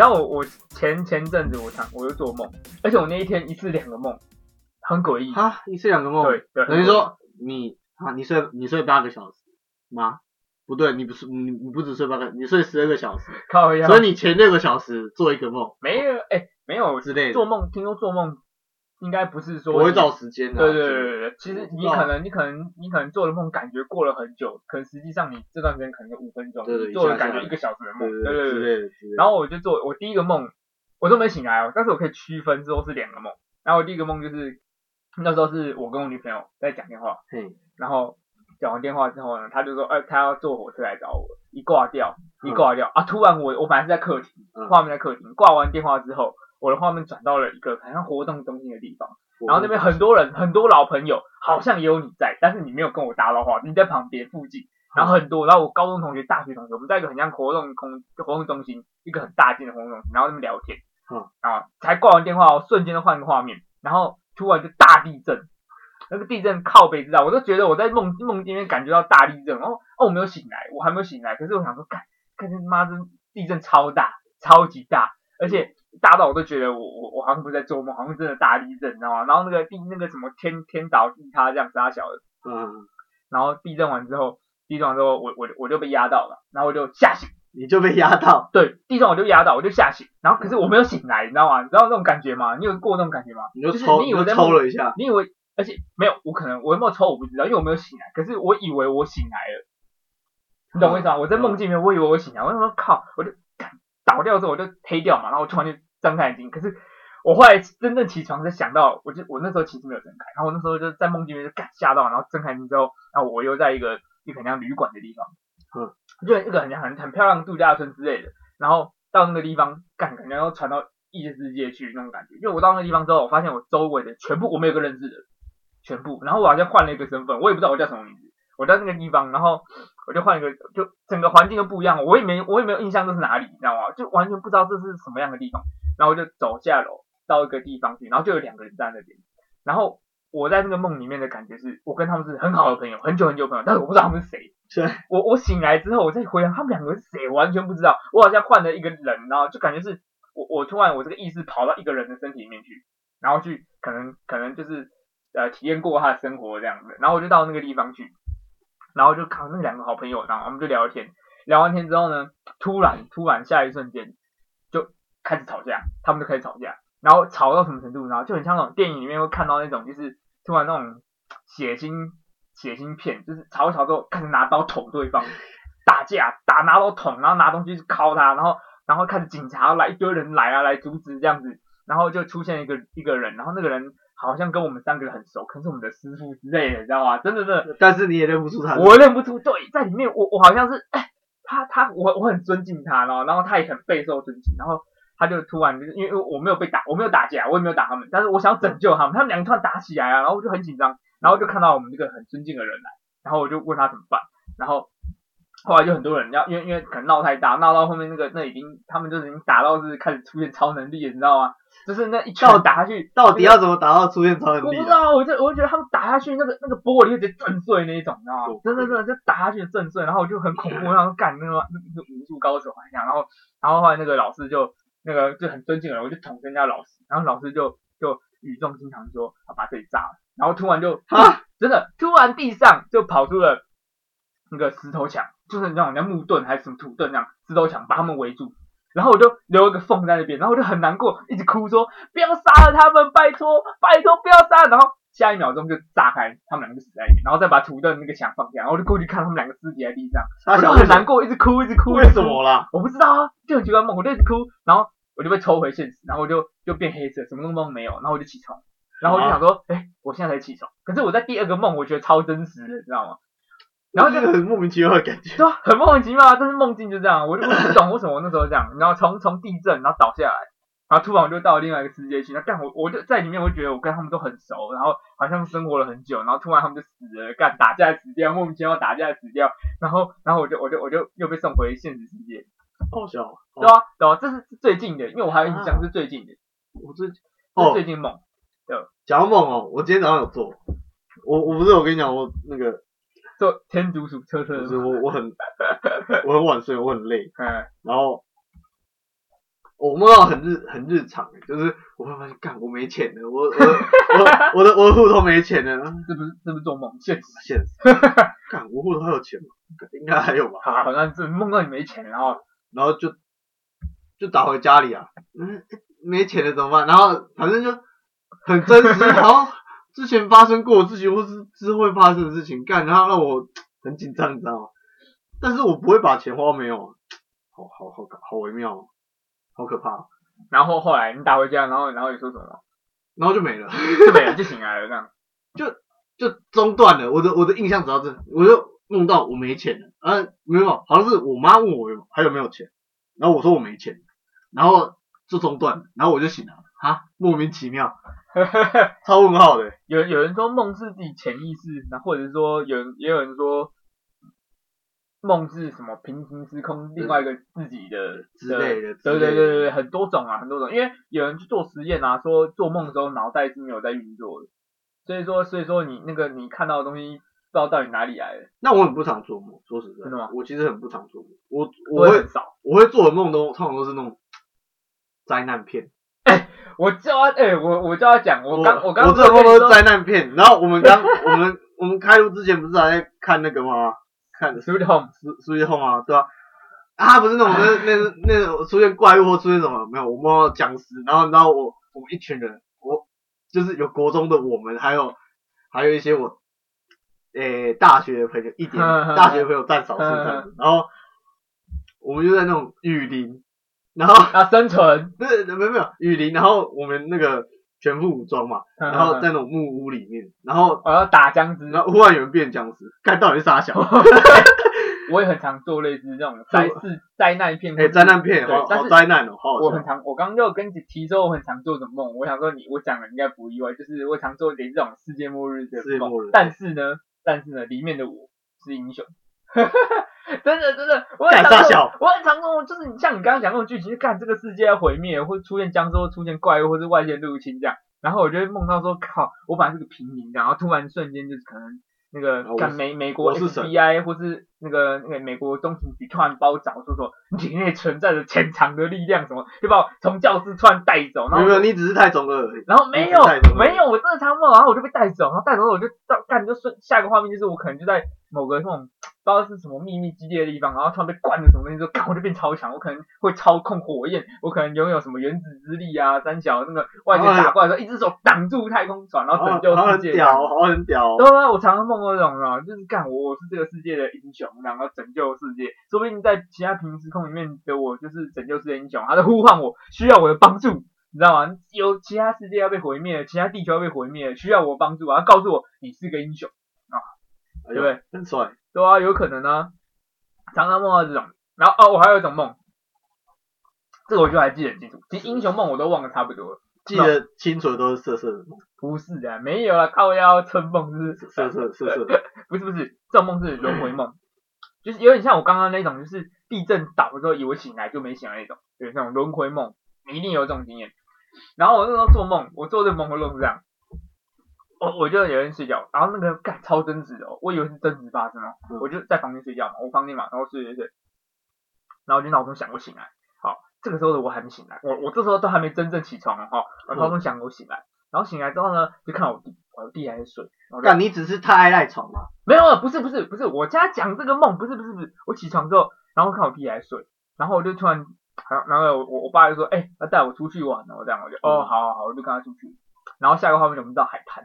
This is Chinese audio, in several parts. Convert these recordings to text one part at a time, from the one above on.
你知道我我前前阵子我常我就做梦，而且我那一天一次两个梦，很诡异。啊，一次两个梦，对对，等于说你啊，你睡你睡八个小时吗？不对，你不是你你不只睡八个，你睡十二个小时，所以你前六个小时做一个梦没有哎、没有之类的，做梦，听说做梦应该不是说不会照时间的、对对对对对，其实你可能你可能你可能做的梦感觉过了很久，可实际上你这段时间可能有五分钟，对对你做了感觉一个小时的梦，对对对。然后我就做我第一个梦，我都没醒来哦，但是我可以区分之后是两个梦。然后我第一个梦就是那时候是我跟我女朋友在讲电话，嗯，然后讲完电话之后呢，他就说，呃，他要坐火车来找我，一挂掉，一嗯挂掉、啊，突然我我本来是在客厅，嗯画面在客厅，挂完电话之后，我的画面转到了一个好像活动中心的地方，然后那边很多人，很多老朋友，好像也有你在，但是你没有跟我搭到话，你在旁边附近，然后很多，然后我高中同学、大学同学，我们在一个很像活动空活动中心，一个很大间的活动中心，然后那边聊天，嗯啊，才挂完电话我，瞬间就换个画面，然后突然就大地震，那个地震靠北知道，我都觉得我在梦梦境里面感觉到大地震，哦哦，我没有醒来，我还没有醒来，可是我想说，看，看这妈这地震超大，超级大，而且大到我都觉得我我我好像不是在做梦，好像真的大地震，你知道吗？然后那个地那个什么天天倒地塌这样傻小的，嗯，然后地震完之后，地震完之后我我我就被压到了，然后我就吓醒，你就被压到，对，地震我就压到，我就吓醒，然后可是我没有醒来，你知道吗？你知道那种感觉吗？你有过那种感觉吗？你就是抽，你以为在抽了一下，你以为，而且没有，我可能我有没有抽我不知道，因为我没有醒来。可是我以为我醒来了，你懂我意思吗？我在梦境里面，我以为我醒来，我想说靠，我就干倒掉之后我就黑掉嘛，然后我突然就睁开眼睛，可是我后来真正起床才想到，我就我那时候其实没有睁开，然后我那时候就在梦境里面就干吓到，然后睁开眼睛之后，然后我又在一个一个很像旅馆的地方，嗯，就一个很像很很漂亮的度假村之类的，然后到那个地方干，感觉要传到异世界去那种感觉。因为我到那个地方之后，我发现我周围的全部我没有个认识的，全部。然后我好像换了一个身份，我也不知道我叫什么名字。我在那个地方，然后我就换一个，就整个环境都不一样，我也没我也没有印象这是哪里，你知道吗？就完全不知道这是什么样的地方。然后我就走下楼到一个地方去，然后就有两个人站在那边。然后我在那个梦里面的感觉是，我跟他们是很好的朋友，很久很久朋友，但是我不知道他们是谁。是，我我醒来之后，我再回想他们两个是谁，我完全不知道。我好像换了一个人，然后就感觉是我我突然我这个意识跑到一个人的身体里面去，然后去可能可能就是呃体验过他的生活这样子，然后我就到那个地方去，然后就看那两个好朋友，然后我们就聊天，聊完天之后呢，突然突然下一瞬间就开始吵架，他们就开始吵架，然后吵到什么程度，然后就很像那种电影里面会看到那种就是突然那种血腥血腥片，就是吵一吵之后开始拿刀捅对方，打架打拿刀捅，然后拿东西去敲他，然后然后开始警察来一堆人来啊来阻止这样子，然后就出现一个一个人，然后那个人好像跟我们三个很熟，可能是我们的师傅之类的，你知道吗？真的真的，但是你也认不出他，我认不出，对，在里面我我好像是，哎，他他我我很尊敬他，然后然后他也很备受尊敬，然后他就突然就是因为我没有被打，我没有打架，我也没有打他们，但是我想拯救他们，他们两个突然打起来啊，然后我就很紧张，然后就看到我们这个很尊敬的人来，然后我就问他怎么办，然后后来就很多人要因为因为可能闹太大，闹到后面那个那已经他们就已经打到是开始出现超能力了，你知道吗？就是那一拳打下去，到底要怎么打到出现超能力的？我不知道，我就我就觉得他们打下去，那个那个玻璃就直接震碎那一种，你知道吗？真的真的就打下去震碎，然后我就很恐怖，然后干那个那个武术高手还想，然后然后后来那个老师就那个就很尊敬的人，我就捅人家老师，然后老师就就语重心长说要把这里炸了，然后突然就啊真的突然地上就跑出了那个石头墙，就是那种像木盾还是什么土盾那样石头墙把他们围住。然后我就留一个缝在那边，然后我就很难过，一直哭说不要杀了他们，拜托拜托不要杀。然后下一秒钟就炸开，他们两个就死在里面，然后再把土的那个墙放下，然后我就过去看他们两个尸体在地上，他我就很难过，一直哭一直哭。为什么啦？我不知道啊，就很奇怪梦，我就一直哭，然后我就被抽回现实，然后我就就变黑色，什么梦没有，然后我就起床，然后我就想说，哎、我现在才起床，可是我在第二个梦，我觉得超真实的，你知道吗？然后就这个很莫名其妙的感觉。对啊，很莫名其妙啊，但是梦境就这样，我就我不懂为什么我那时候这样，然后从从地震然后倒下来，然后突然我就到了另外一个世界去，那干我我就在里面，我就觉得我跟他们都很熟，然后好像生活了很久，然后突然他们就死了，干打架死掉，莫名其妙打架死掉，然后然后我就我就我就又被送回现实世界，好笑。对啊，对啊，这是最近的，因为我还有印象是最近的，我最这是哦最近梦，讲到梦哦，我今天早上有做，我我不是我跟你讲，我那个做天竺鼠车车就是，我我很 我很晚睡，我很累，嗯然后我梦到很日很日常，就是我会发现，干我没钱了，我我我 我的我的户头没钱了，这不是这不是做梦，现实。现实，干我户头还有钱吗？应该还有吧。好，好像是梦到你没钱，然后然后就就打回家里啊，嗯，没钱了怎么办？然后反正就很真实，然后之前发生过的事情或是之后会发生的事情，干，然后让我很紧张，你知道吗？但是我不会把钱花没有，好好好好微妙哦，好可怕哦，然后后来你打回家，然后然后你说什么？然后就没了，就没了，就醒来了这样。就就中断了。我的我的印象只到这，我就梦到我没钱了，呃，没有，好像是我妈问我有还有没有钱，然后我说我没钱，然后就中断了，然后我就醒了，啊，莫名其妙，超问号的。有有人说梦是自己潜意识，那或者是说有人也有人说梦是什么平行时空另外一个自己的之类的对对对对对，很多种啊，很多种。因为有人去做实验啊，说做梦的时候脑袋是没有在运作的，所以说所以说你那个你看到的东西不知道到底哪里来的，那我很不常做梦，说实在，真的吗我其实很不常做梦，我我会我会很少。我会做的梦都通常都是那种灾难片，我叫他哎、我我叫他讲，我刚我刚我这个梦都是灾难片，然后我们刚 我们我们开录之前不是还在看那个吗？看 Sweet Home，苏苏一红啊，对吧、啊？不是那种那那 那种出现怪物或出现什么没有？我梦到僵尸，然后你知道我我们一群人，我就是有国中的我们，还有还有一些我诶、大学的朋友，一点 大学的朋友占少数这样子，然后我们就在那种雨林，然后啊生存，不是没有没有雨林，然后我们那个全副武装嘛，然后嗯在那种木屋里面，然后我要打僵尸，然后忽然有人变僵尸，看到底是啥小？我也很常做类似这种灾事灾难片，哎、灾难片，好好对灾难哦，好好笑。我很常，我刚刚就跟你提说我很常做这种梦，我想说你，我讲了应该不意外，就是我常做点这种世界末日的梦但是呢，但是呢，里面的我是英雄，真的真的，我很干常做就是你像你刚刚讲那种剧情，就干这个世界要毁灭，或出现僵尸，或出现怪物，或是外界入侵这样，然后我就会梦到说，靠，我本来是个平民，然后突然瞬间就是可能。那个干美美国 FBI 或是那个那个美国中情局突然把我找说说你体内存在着潜藏的力量什么，就把我从教室突然带走，然后没有，你只是太中二而已。然后没有没有，我真的常梦，然后我就被带走，然后带走后我就到干就顺下一个画面就是我可能就在某个那种不知道是什么秘密基地的地方，然后突然被灌了什么东西之后，干我就变超强，我可能会操控火焰，我可能拥有什么原子之力啊，三角那个外界打过来的时候，一只手挡住太空船，然后拯救世界这样。很屌，好很屌。对啊，我常常梦到这种啊，就是干我我是这个世界的英雄，然后拯救世界。说不定在其他平行时空里面的我就是拯救世界英雄，他在呼唤我，需要我的帮助，你知道吗？有其他世界要被毁灭了，其他地球要被毁灭了，需要我帮助啊！他告诉我你是个英雄，啊对不对？很帅。对啊，有可能啊，常常梦到这种。然后哦，我还有一种梦，这个我就还记得很清楚。其实英雄梦我都忘得差不多了。记得清楚的都是色色的梦，不是的，没有了，靠腰春梦是色色色色的。不是不是，这种梦是轮回梦，就是有点像我刚刚那种，就是地震倒的时候以为醒来就没醒来那种，有那种轮回梦，你一定有这种经验。然后我那时候做梦，我做这个梦会梦是这样，我我就有人睡觉，然后那个干超真实的、哦，我以为是真实发生哦，嗯我就在房间睡觉嘛，我房间嘛，然后睡睡睡，然后我就闹钟响，我醒来，好，这个时候的我还没醒来，我我这时候都还没真正起床哦，哈，我闹钟响我醒来，然后醒来之后呢，就看我弟，我弟还在睡，然后我就干，你只是太爱赖床嘛？没有，不是不是不是，我家讲这个梦，不是不是不是，我起床之后，然后看我弟还睡，然后我就突然，然后然后我我爸就说，哎、要带我出去玩哦，这样我就，哦，好好好，我就跟他出去，然后下一个画面我们到海滩，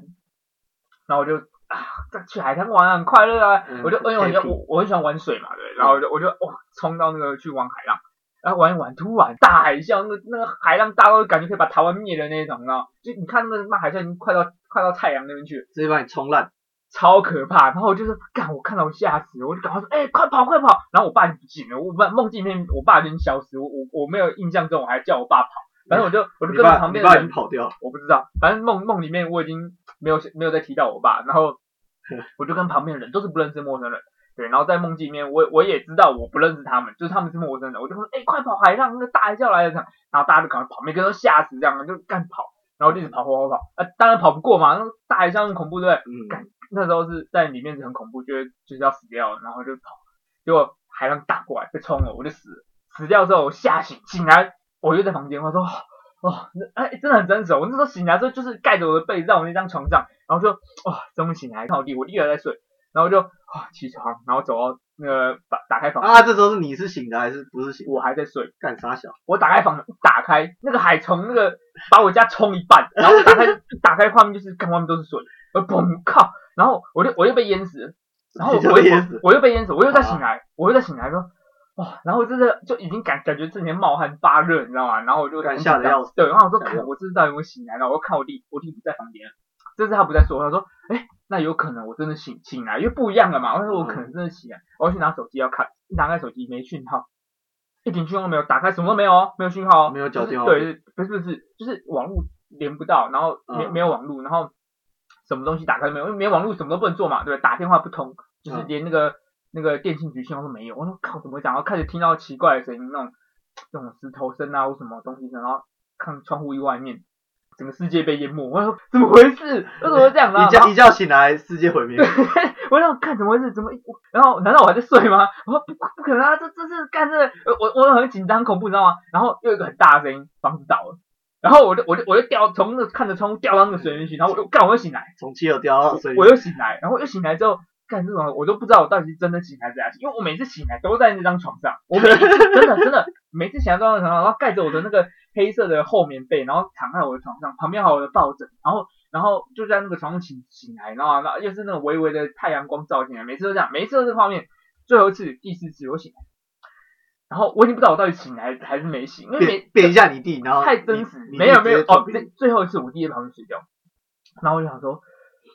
然后我就啊，再去海滩玩很快乐啊，嗯我就哎呦我 happy 我我很喜欢玩水嘛，对，然后我就我就哇冲到那个去玩海浪。然后玩一玩，突然大海啸，那个那个海浪大到感觉可以把台湾灭的那种，你知道？就你看那个那海啸已经快到快到太阳那边去，直接把你冲烂。超可怕。然后我就是干，我看到我吓死了，我就赶快说，哎、快跑快跑！然后我爸就不见了，我梦梦境里面我爸已经消失，我我我没有印象中我还叫我爸跑，反正我就我就跟旁边的人经跑掉了。我不知道，反正梦梦里面我已经没有没有再提到我爸，然后我就跟旁边的人都是不认识陌生人，对，然后在梦境里面我我也知道我不认识他们，就是他们是陌生人，我就说哎、快跑海浪那个大海啸来了这样，然后大家就赶快跑，每个人都吓死这样，就干跑，然后就一直跑跑跑跑，啊当然跑不过嘛，那个大海啸很恐怖对不对？嗯，干那时候是在里面是很恐怖，觉得就是要死掉了，然后就跑，结果海浪打过来被冲了，我就死了。死掉之后我吓醒，醒来我就在房间，我说哦，那哎真的很真实哦。我那时候醒来之后就是盖着我的被子在我那张床上，然后就哇终于醒来，看我弟，我弟还在睡，然后就啊起床，然后走到那个把打开房，啊，这时候是你是醒的还是不是醒？我还在睡，干啥小？我打开房打开，那个海从那个把我家冲一半，然后打开一 打开画面就是看外面都是水，我砰靠，然后我就我又被淹死了，然后我又淹死我又被淹死，我又再醒来，我又再醒来说。哇，然后我真的就已经感感觉自己冒汗发热，你知道吗？然后我就干很紧张吓得要死对，然后我说，看我这次到底有没有醒来？然后我看我弟，我弟不在房间，这次他不在说，他说，哎，那有可能我真的醒醒来，因为不一样了嘛。我说我可能真的醒来，我要去拿手机要看，一打开手机没讯号，一点讯号都没有，打开什么都没有哦，没有讯号哦，没有就是缴电话对，不是不是，就是网络连不到，然后没嗯没有网络，然后什么东西打开都没有，因为没有网络什么都不能做嘛，对不对？打电话不通，就是嗯连那个、那个电信局信号都没有。我说靠，怎么会这样？然后开始听到奇怪的声音，那种那种石头声啊或什么东西声，然后看窗户外面，整个世界被淹没。我说怎么回事？为什么会这样？呢一觉一觉醒来，世界毁灭。我想看怎么回事，怎么我然后难道我还在睡吗？我说不不可能啊，这这是干这个我我很紧张恐怖，你知道吗？然后又有一个很大的声音，房子倒了，然后我就我就我就掉从那看着窗户掉到那个水里面去，然后我就干我又醒来，从七楼掉到水里我又醒来，然后又醒来之后。干这种我都不知道我到底是真的醒还是假醒，因为我每次醒来都在那张床上，我每一次真的真的每次醒来都在床上，然后盖着我的那个黑色的厚棉被，然后躺在我的床上，旁边还有我的抱枕，然后然后就在那个床上醒醒来，然后然后又是那种微微的太阳光照进来，每次都这样，每次都是这画面。最后一次第四次我醒来，然后我已经不知道我到底醒来还是没醒，因为每变一下你弟，然后太真实，没有没有哦，最最后一次我弟在旁边睡觉，然后我就想说，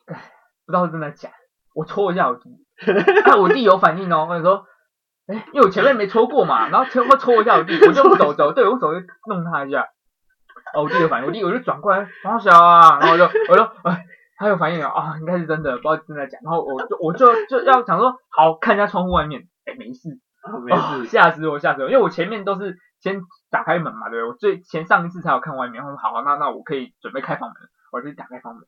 哎，不知道是真的假的，我戳一下我弟，哎，我弟有反应哦，我就说，因为我前面没抽过嘛，然后前我抽一下我弟，我就用手肘，对我手就弄他一下，哦，我弟有反应，我弟我就转过来，好小啊，然后我就我就哎。他有反应了啊，应该是真的，不知道真的假。然后我就我就就要想说，好看一下窗户外面，哎，没事，啊没哦事，吓死我，吓死我！因为我前面都是先打开门嘛，对不对？我最前上一次才有看外面，我说好，那那我可以准备开房门，我就打开房门。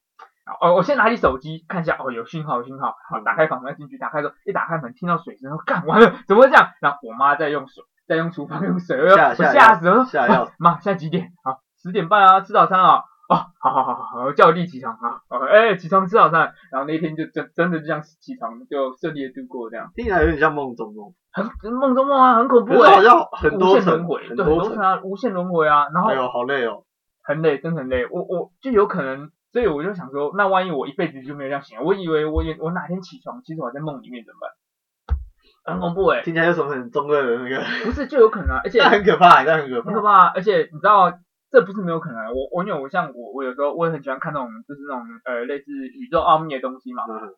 哦，我先拿起手机看一下，哦，有讯号，有讯号，好，打开房门进去，打开之后一打开门，听到水声，然后干完了，怎么会这样？然后我妈在用水，在用厨房用水，我我吓死了，吓要死妈，现在几点？好，十点半啊，吃早餐啊。哦，好好好好好，叫我弟起床啊！哦，哎，起床吃早餐，然后那天就就真的就这样起床，就顺利的度过这样。听起来有点像梦中梦，很梦中梦啊，很恐怖好像很无多轮回，很对，很多层，多层啊，无限轮回啊，然后哎呦，好累哦。很累，真的很累。我我就有可能，所以我就想说，那万一我一辈子就没有这样醒来，我以为我也我哪天起床，其实我还在梦里面怎么办？很恐怖哎、听起来有什么很中二的那个，不是就有可能啊，而且很可怕，但很可怕。很可怕啊，而且你知道。这不是没有可能啊，我我因为我像我我有时候我也很喜欢看那种就是那种呃类似宇宙奥秘的东西嘛，嗯，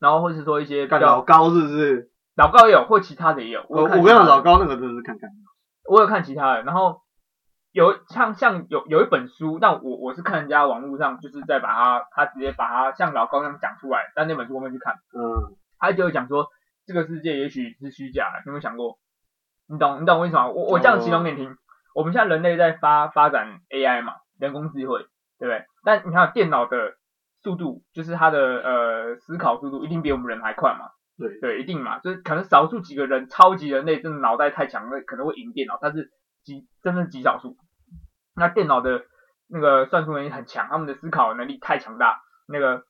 然后或是说一些老高是不是？老高也有，或其他的也有。我我跟老高那个真的是看看，我有看其他的，然后有像像有有一本书，但我我是看人家网络上就是在把它，他直接把它像老高那样讲出来，但那本书我没去看，嗯，他就有讲说这个世界也许是虚假的，你有没有想过？你懂你懂为什么？我我这样形容给你听，我们现在人类在发发展 AI 嘛，人工智慧，对不对？但你看电脑的速度，就是它的呃思考速度一定比我们人还快嘛，对，对，一定嘛，就是可能少数几个人，超级人类真的脑袋太强，了可能会赢电脑，但是极真的极少数。那电脑的那个算术能力很强，他们的思考能力太强大，那个，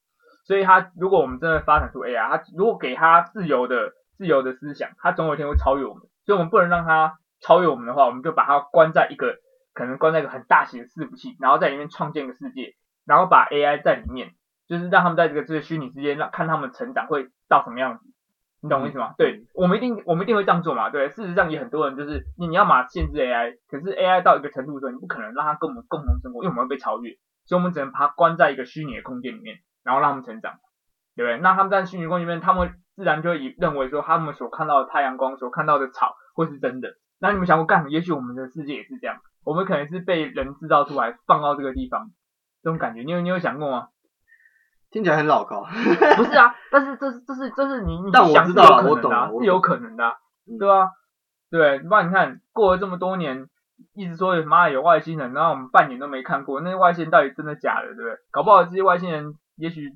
所以他如果我们真的发展出 AI，他如果给他自由的自由的思想，他总有一天会超越我们，所以我们不能让他超越我们的话，我们就把它关在一个可能关在一个很大型的伺服器，然后在里面创建一个世界，然后把 AI 在里面，就是让他们在这个这个虚拟世界让看他们成长会到什么样子。你懂我意思吗？对，我们一定我们一定会这样做嘛。对，事实上也很多人就是你你要嘛限制 AI，可是 AI 到一个程度的时候，你不可能让它跟我们共同生活，因为我们会被超越，所以我们只能把它关在一个虚拟的空间里面，然后让他们成长，对不对？那他们在虚拟空间里面，他们自然就会以认为说他们所看到的太阳光、所看到的草会是真的。那你们想过，干，也许我们的世界也是这样，我们可能是被人制造出来放到这个地方，这种感觉，你有你有想过吗？听起来很老高。不是啊，但是这是这是这是你你但我想是知道了我有可能的是有可能的对吧、对，不然你看过了这么多年，一直说妈有外星人，然后我们半年都没看过，那些外星人到底真的假的，对不对？搞不好这些外星人也许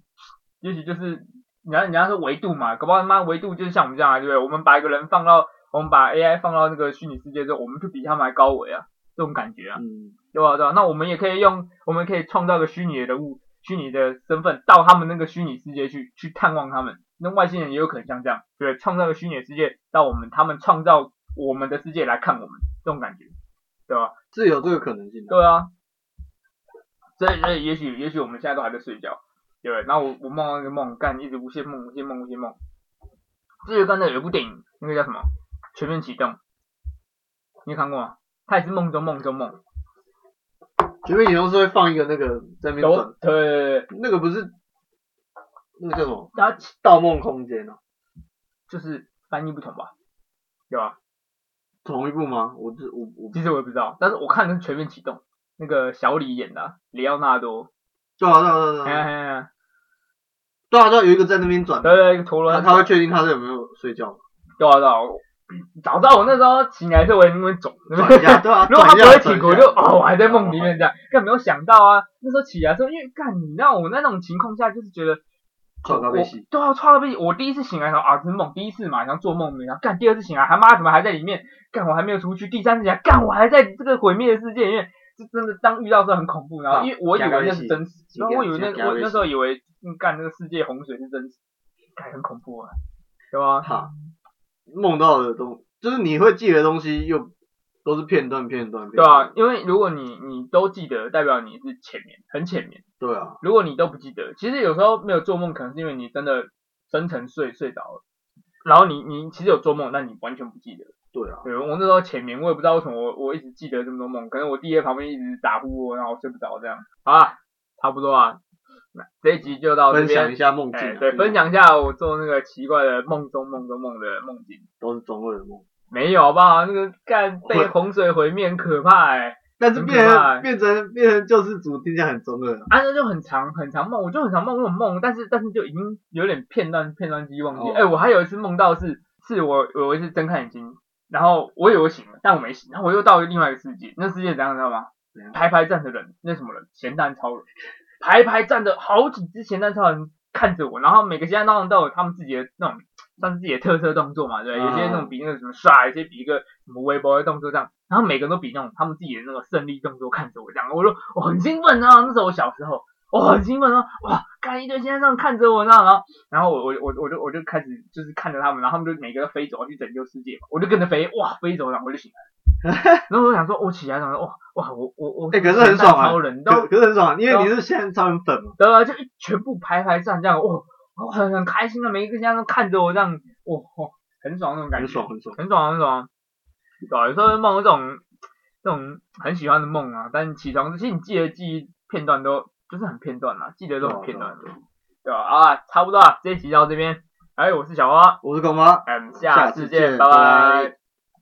也许就是你要人家说维度嘛，搞不好他妈维度就是像我们这样啊，对不对？我们把一个人放到我们把 AI 放到那个虚拟世界之后，我们就比他们还高维啊，这种感觉啊，嗯，对吧？对吧？那我们也可以用，我们可以创造个虚拟的人物、虚拟的身份，到他们那个虚拟世界去去探望他们。那外星人也有可能像这样，对，创造个虚拟的世界，到我们他们创造我们的世界来看我们，这种感觉，对吧？是有这个可能性的。对啊，所以所以也许也许我们现在都还在睡觉，对不对？然后我我梦到一个梦，干一直无限梦无限梦无限梦。这就刚才有一部电影，那个叫什么《全面启动》，你有看过吗？它也是梦中梦中梦。全面启动是会放一个那个在那边有转，对对对对，那个不是那个叫什么？它《盗梦空间》哦，就是翻译不同吧，有啊？同一部吗？我这我我其实我也不知道，但是我看的是《全面启动》，那个小李演的啊，里奥纳多，对啊对啊对啊哎对啊。对啊对啊，有一个在那边转，对对，一个陀螺他，他会确定他是有没有睡觉，对啊对啊，我早知道我那时候醒来的时候我也因为肿，对啊，如果他不会醒，转一下我就哦，我还在梦里面这样，更没有想到啊，那时候起来的时候，因为干你知道我那种情况下，就是觉得我转到被戏，对啊，创到被戏。我第一次醒来想啊，这是梦，第一次嘛，想做梦然后干，第二次醒来，他妈怎么还在里面？干我还没有出去，第三次醒来，干我还在这个毁灭的世界，里面这真的当遇到的时候很恐怖，然后啊因为我以为那是真实，假然后我以为那我那时候以为嗯干那个世界洪水是真实，干很恐怖啊，对吧？哈，梦到的东，就是你会记得东西又都是片段片段，对啊，因为如果你你都记得，代表你是浅眠，很浅眠。对啊，如果你都不记得，其实有时候没有做梦，可能是因为你真的深沉睡睡着了，然后你你其实有做梦，但你完全不记得。对啊，对我那时候浅眠，我也不知道为什么我我一直记得这么多梦，可能我弟在旁边一直打呼我，然后我睡不着这样。好啊，差不多啊，那这一集就到这分享一。下梦境对，分享一下我做那个奇怪的梦中梦中梦的梦境。都是中二的梦，没有好不好？那个干被洪水毁灭很可怕哎、但是变怕成变成变成救世主，听起来很中二啊，啊，那就很长很长梦，我就很长梦那种梦，但是但是就已经有点片段片段记忆忘记。哦哎、我还有一次梦到是是我我有一次睁开眼睛，然后我以为我醒了，但我没醒，然后我又到了另外一个世界，那世界怎样你知道吗怎样？排排站的人，那什么人？咸蛋超人，排排站着好几只咸蛋超人看着我，然后每个咸蛋超人都有他们自己的那种算是自己的特色动作嘛，对？有些那种比那个什么刷，有些比一个什么微博的动作这样，然后每个人都比那种他们自己的那个胜利动作看着我这样，我说我很兴奋啊，那时候我小时候。我很兴奋啊！哇，看一堆先生看着我呢，然后，然后我我我我就我就开始就是看着他们，然后他们就每个都飞走去拯救世界嘛，我就跟着飞，哇，飞走，然后我就醒来了。然后我想说，我起来想说，哇哇，我我我，哎可是很爽啊超人都可可是很爽啊，因为你是现在超人粉嘛，对啊，就一全部排排站这样，哇，我很很开心的，每一个先生都看着我这样，哇哇，很爽那种感觉，很爽很爽，很爽很爽。对啊，有时候会梦这种这种很喜欢的梦啊，但起床其实你记得记忆片段都就是很片段啦，记得都很片段，对吧？啊，差不多啊，这一集到这边，哎，我是小花，我是狗妈。嗯，下下次见，次见拜拜拜拜。